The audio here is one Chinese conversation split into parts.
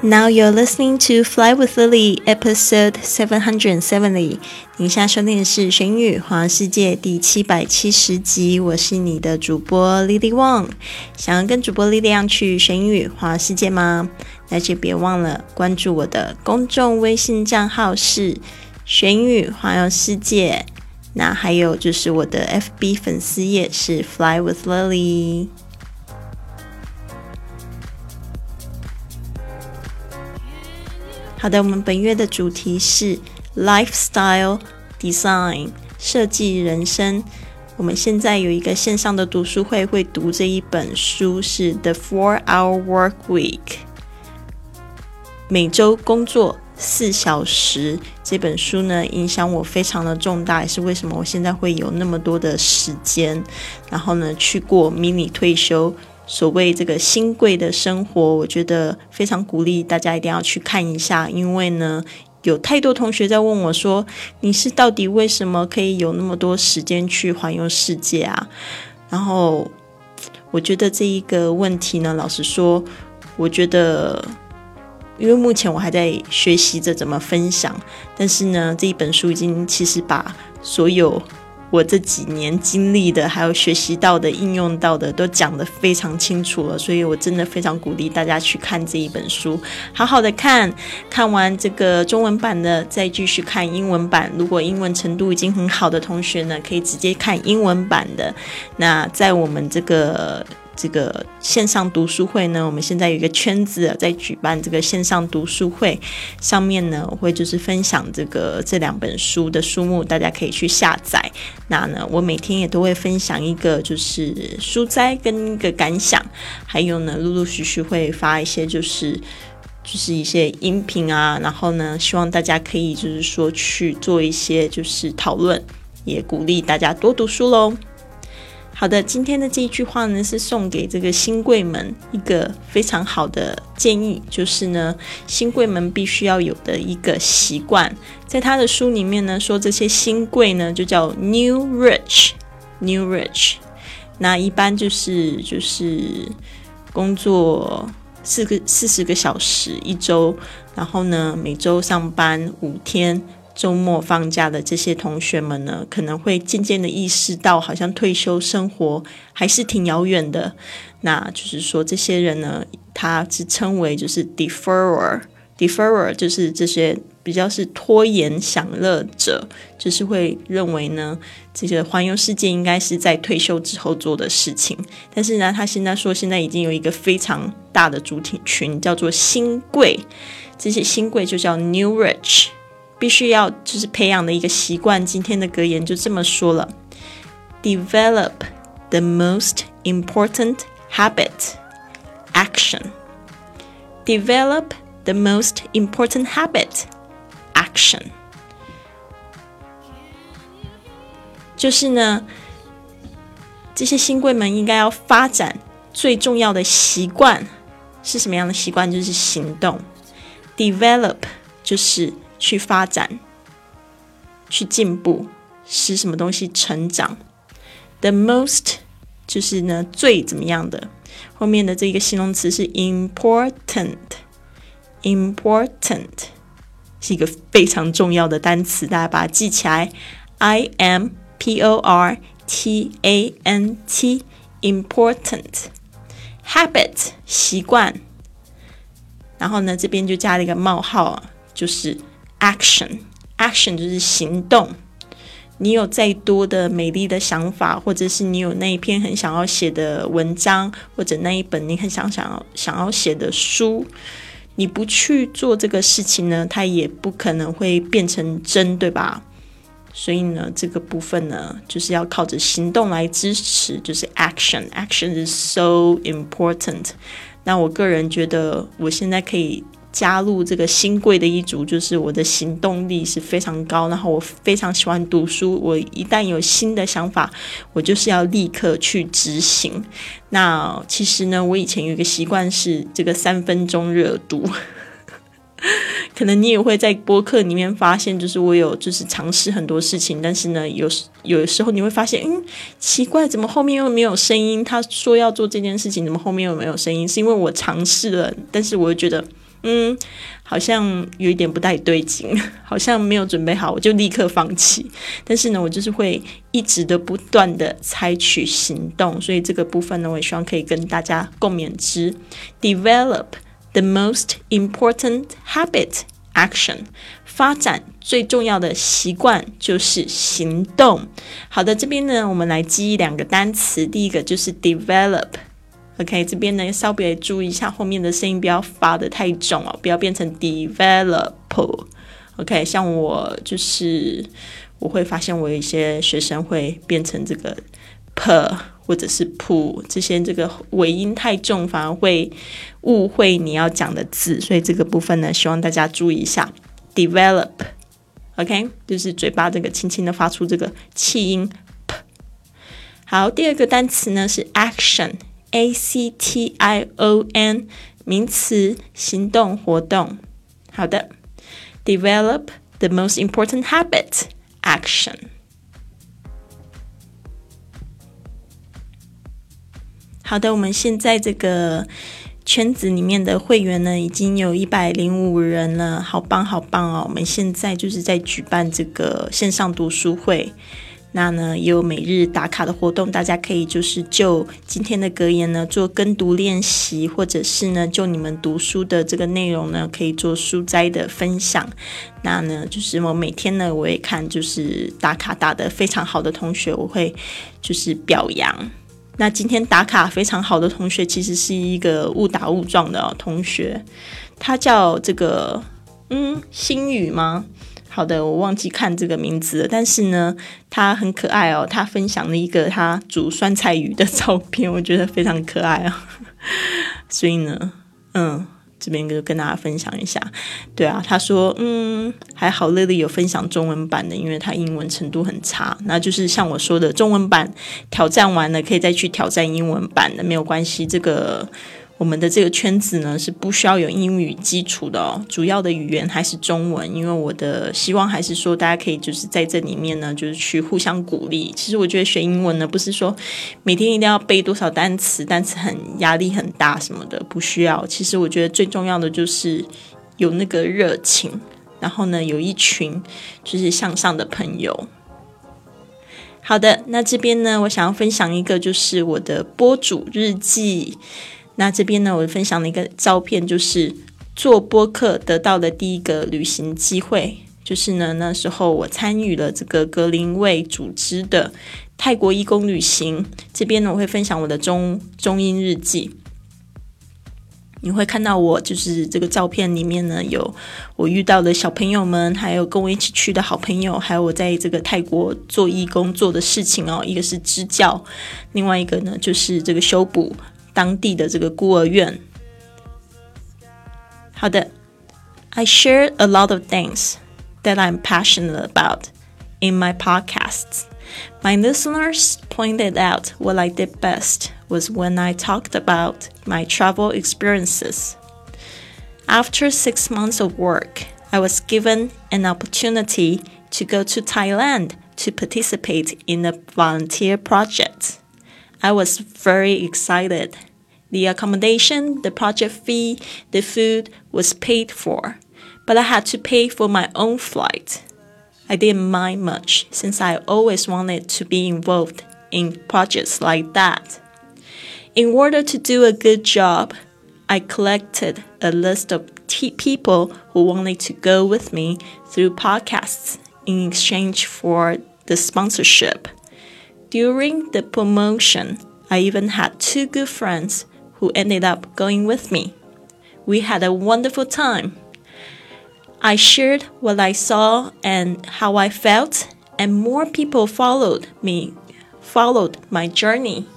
Now you're listening to Fly with Lily, episode seven hundred and seventy。您现在收听的是《玄宇环世界》第七百七十集。我是你的主播 Lily Wang。想要跟主播 Lily 去玄宇环世界吗？那就别忘了关注我的公众微信账号是“玄宇环游世界”。那还有就是我的 FB 粉丝页是 Fly with Lily。好的，我们本月的主题是 lifestyle design 设计人生。我们现在有一个线上的读书会，会读这一本书是 The Four Hour Work Week，每周工作四小时。这本书呢，影响我非常的重大，也是为什么我现在会有那么多的时间，然后呢，去过迷你退休。所谓这个新贵的生活，我觉得非常鼓励大家一定要去看一下，因为呢，有太多同学在问我说：“你是到底为什么可以有那么多时间去环游世界啊？”然后我觉得这一个问题呢，老实说，我觉得，因为目前我还在学习着怎么分享，但是呢，这一本书已经其实把所有。我这几年经历的，还有学习到的、应用到的，都讲得非常清楚了。所以我真的非常鼓励大家去看这一本书，好好的看。看完这个中文版的，再继续看英文版。如果英文程度已经很好的同学呢，可以直接看英文版的。那在我们这个。这个线上读书会呢，我们现在有一个圈子在举办这个线上读书会，上面呢我会就是分享这个这两本书的书目，大家可以去下载。那呢，我每天也都会分享一个就是书摘跟一个感想，还有呢，陆陆续续会发一些就是就是一些音频啊，然后呢，希望大家可以就是说去做一些就是讨论，也鼓励大家多读书喽。好的，今天的这一句话呢，是送给这个新贵们一个非常好的建议，就是呢，新贵们必须要有的一个习惯。在他的书里面呢，说这些新贵呢，就叫 new rich，new rich。那一般就是就是工作四个四十个小时一周，然后呢，每周上班五天。周末放假的这些同学们呢，可能会渐渐的意识到，好像退休生活还是挺遥远的。那就是说，这些人呢，他是称为就是 deferer，deferer 就是这些比较是拖延享乐者，就是会认为呢，这个环游世界应该是在退休之后做的事情。但是呢，他现在说，现在已经有一个非常大的主体群叫做新贵，这些新贵就叫 new rich。必须要就是培养的一个习惯。今天的格言就这么说了：Develop the most important habit, action. Develop the most important habit, action. 就是呢，这些新贵们应该要发展最重要的习惯是什么样的习惯？就是行动。Develop 就是。去发展，去进步，使什么东西成长。The most 就是呢最怎么样的，后面的这个形容词是 important，important 是一个非常重要的单词，大家把它记起来。I M P O R T A N T，important habit 习惯，然后呢这边就加了一个冒号啊，就是。Action，action 就是行动。你有再多的美丽的想法，或者是你有那一篇很想要写的文章，或者那一本你很想想要想要写的书，你不去做这个事情呢，它也不可能会变成真，对吧？所以呢，这个部分呢，就是要靠着行动来支持，就是 action，action is so important。那我个人觉得，我现在可以。加入这个新贵的一族，就是我的行动力是非常高，然后我非常喜欢读书。我一旦有新的想法，我就是要立刻去执行。那其实呢，我以前有一个习惯是这个三分钟热读，可能你也会在播客里面发现，就是我有就是尝试很多事情，但是呢，有有时候你会发现，嗯，奇怪，怎么后面又没有声音？他说要做这件事情，怎么后面又没有声音？是因为我尝试了，但是我又觉得。嗯，好像有一点不太对劲，好像没有准备好，我就立刻放弃。但是呢，我就是会一直的不断的采取行动，所以这个部分呢，我也希望可以跟大家共勉之。Develop the most important habit action，发展最重要的习惯就是行动。好的，这边呢，我们来记忆两个单词，第一个就是 develop。OK，这边呢稍微注意一下后面的声音，不要发的太重哦，不要变成 develop。OK，像我就是我会发现我有一些学生会变成这个 per 或者是 p，这些这个尾音太重，反而会误会你要讲的字，所以这个部分呢，希望大家注意一下 develop。OK，就是嘴巴这个轻轻的发出这个气音 p。好，第二个单词呢是 action。A C T I O N 名词，行动活动。好的，develop the most important habit action。好的，我们现在这个圈子里面的会员呢，已经有一百零五人了，好棒好棒哦！我们现在就是在举办这个线上读书会。那呢，也有每日打卡的活动，大家可以就是就今天的格言呢做跟读练习，或者是呢就你们读书的这个内容呢，可以做书斋的分享。那呢，就是我每天呢，我也看就是打卡打得非常好的同学，我会就是表扬。那今天打卡非常好的同学，其实是一个误打误撞的同学，他叫这个嗯星宇吗？好的，我忘记看这个名字了，但是呢，他很可爱哦。他分享了一个他煮酸菜鱼的照片，我觉得非常可爱啊。所以呢，嗯，这边就跟大家分享一下。对啊，他说，嗯，还好乐乐有分享中文版的，因为他英文程度很差。那就是像我说的，中文版挑战完了，可以再去挑战英文版的，没有关系。这个。我们的这个圈子呢是不需要有英语基础的哦，主要的语言还是中文。因为我的希望还是说，大家可以就是在这里面呢，就是去互相鼓励。其实我觉得学英文呢，不是说每天一定要背多少单词，单词很压力很大什么的，不需要。其实我觉得最重要的就是有那个热情，然后呢，有一群就是向上的朋友。好的，那这边呢，我想要分享一个就是我的播主日记。那这边呢，我分享了一个照片，就是做播客得到的第一个旅行机会，就是呢，那时候我参与了这个格林卫组织的泰国义工旅行。这边呢，我会分享我的中中英日记。你会看到我就是这个照片里面呢，有我遇到的小朋友们，还有跟我一起去的好朋友，还有我在这个泰国做义工做的事情哦。一个是支教，另外一个呢就是这个修补。当地的这个孤儿院。好的，I share a lot of things that I'm passionate about in my podcasts. My listeners pointed out what I did best was when I talked about my travel experiences. After six months of work, I was given an opportunity to go to Thailand to participate in a volunteer project. I was very excited the accommodation, the project fee, the food was paid for, but I had to pay for my own flight. I didn't mind much since I always wanted to be involved in projects like that. In order to do a good job, I collected a list of people who wanted to go with me through podcasts in exchange for the sponsorship. During the promotion, I even had two good friends who ended up going with me. We had a wonderful time. I shared what I saw and how I felt, and more people followed me, followed my journey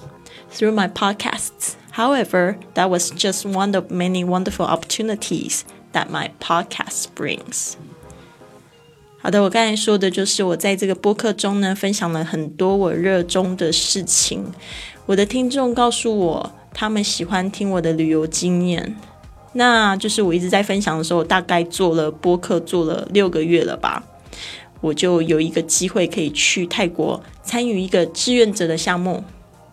through my podcasts. However, that was just one of many wonderful opportunities that my podcast brings. 好的，我刚才说的就是我在这个播客中呢，分享了很多我热衷的事情。我的听众告诉我， 他们喜欢听我的旅游经验，那就是我一直在分享的时候，大概做了播客做了六个月了吧，我就有一个机会可以去泰国参与一个志愿者的项目，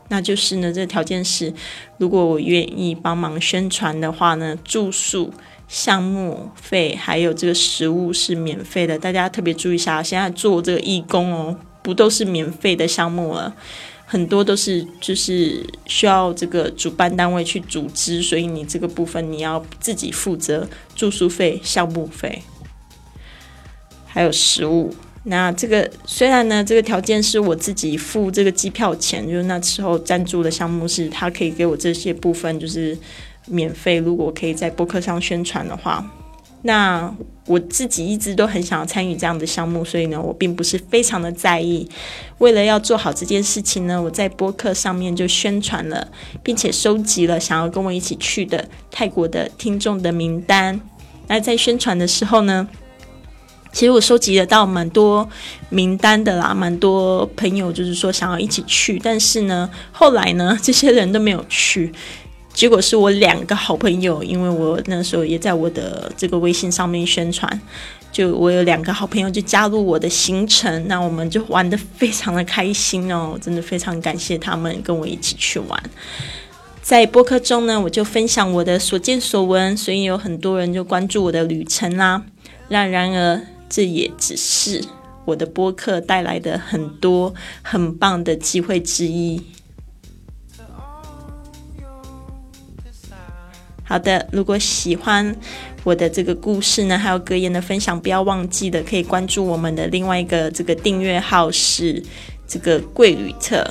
那就是呢，这个条件是如果我愿意帮忙宣传的话呢，住宿项目费还有这个食物是免费的，大家特别注意一下。现在做这个义工哦，不都是免费的项目了，很多都是就是需要这个主办单位去组织，所以你这个部分你要自己负责住宿费、项目费，还有食物。那这个虽然呢，这个条件是我自己付这个机票钱，就是那时候赞助的项目是他可以给我这些部分，就是。免费，如果可以在播客上宣传的话，那我自己一直都很想要参与这样的项目，所以呢，我并不是非常的在意。为了要做好这件事情呢，我在播客上面就宣传了，并且收集了想要跟我一起去的泰国的听众的名单。那在宣传的时候呢，其实我收集得到蛮多名单的啦，蛮多朋友就是说想要一起去，但是呢，后来呢，这些人都没有去。结果是我两个好朋友，因为我那时候也在我的这个微信上面宣传，就我有两个好朋友就加入我的行程，那我们就玩的非常的开心哦，真的非常感谢他们跟我一起去玩。在播客中呢，我就分享我的所见所闻，所以有很多人就关注我的旅程啦。那然而，这也只是我的播客带来的很多很棒的机会之一。好的，如果喜欢我的这个故事呢，还有格言的分享，不要忘记的可以关注我们的另外一个这个订阅号是这个贵旅特。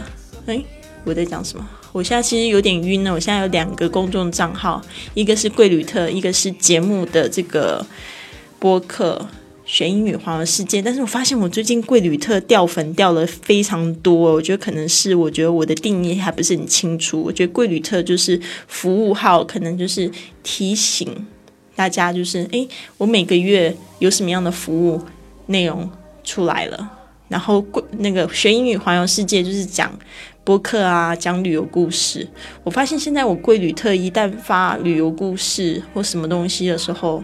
哎，我在讲什么？我现在其实有点晕了。我现在有两个公众账号，一个是贵旅特，一个是节目的这个播客。学英语环游世界，但是我发现我最近贵旅特掉粉掉了非常多，我觉得可能是我觉得我的定义还不是很清楚。我觉得贵旅特就是服务号，可能就是提醒大家，就是诶，我每个月有什么样的服务内容出来了。然后贵那个学英语环游世界就是讲播客啊，讲旅游故事。我发现现在我贵旅特一旦发旅游故事或什么东西的时候。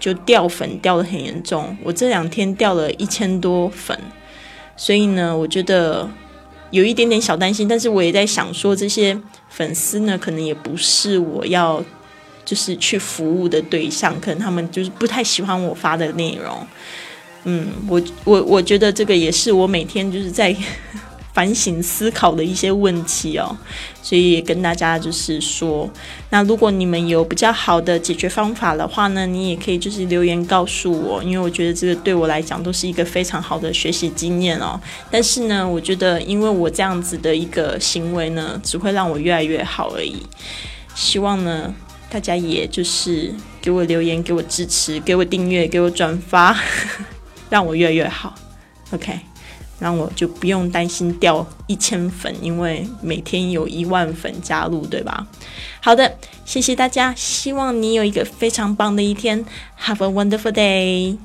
就掉粉掉的很严重，我这两天掉了一千多粉，所以呢，我觉得有一点点小担心。但是我也在想说，这些粉丝呢，可能也不是我要就是去服务的对象，可能他们就是不太喜欢我发的内容。嗯，我我我觉得这个也是我每天就是在。反省思考的一些问题哦，所以也跟大家就是说，那如果你们有比较好的解决方法的话呢，你也可以就是留言告诉我，因为我觉得这个对我来讲都是一个非常好的学习经验哦。但是呢，我觉得因为我这样子的一个行为呢，只会让我越来越好而已。希望呢，大家也就是给我留言，给我支持，给我订阅，给我转发，让我越来越好。OK。那我就不用担心掉一千粉，因为每天有一万粉加入，对吧？好的，谢谢大家，希望你有一个非常棒的一天，Have a wonderful day。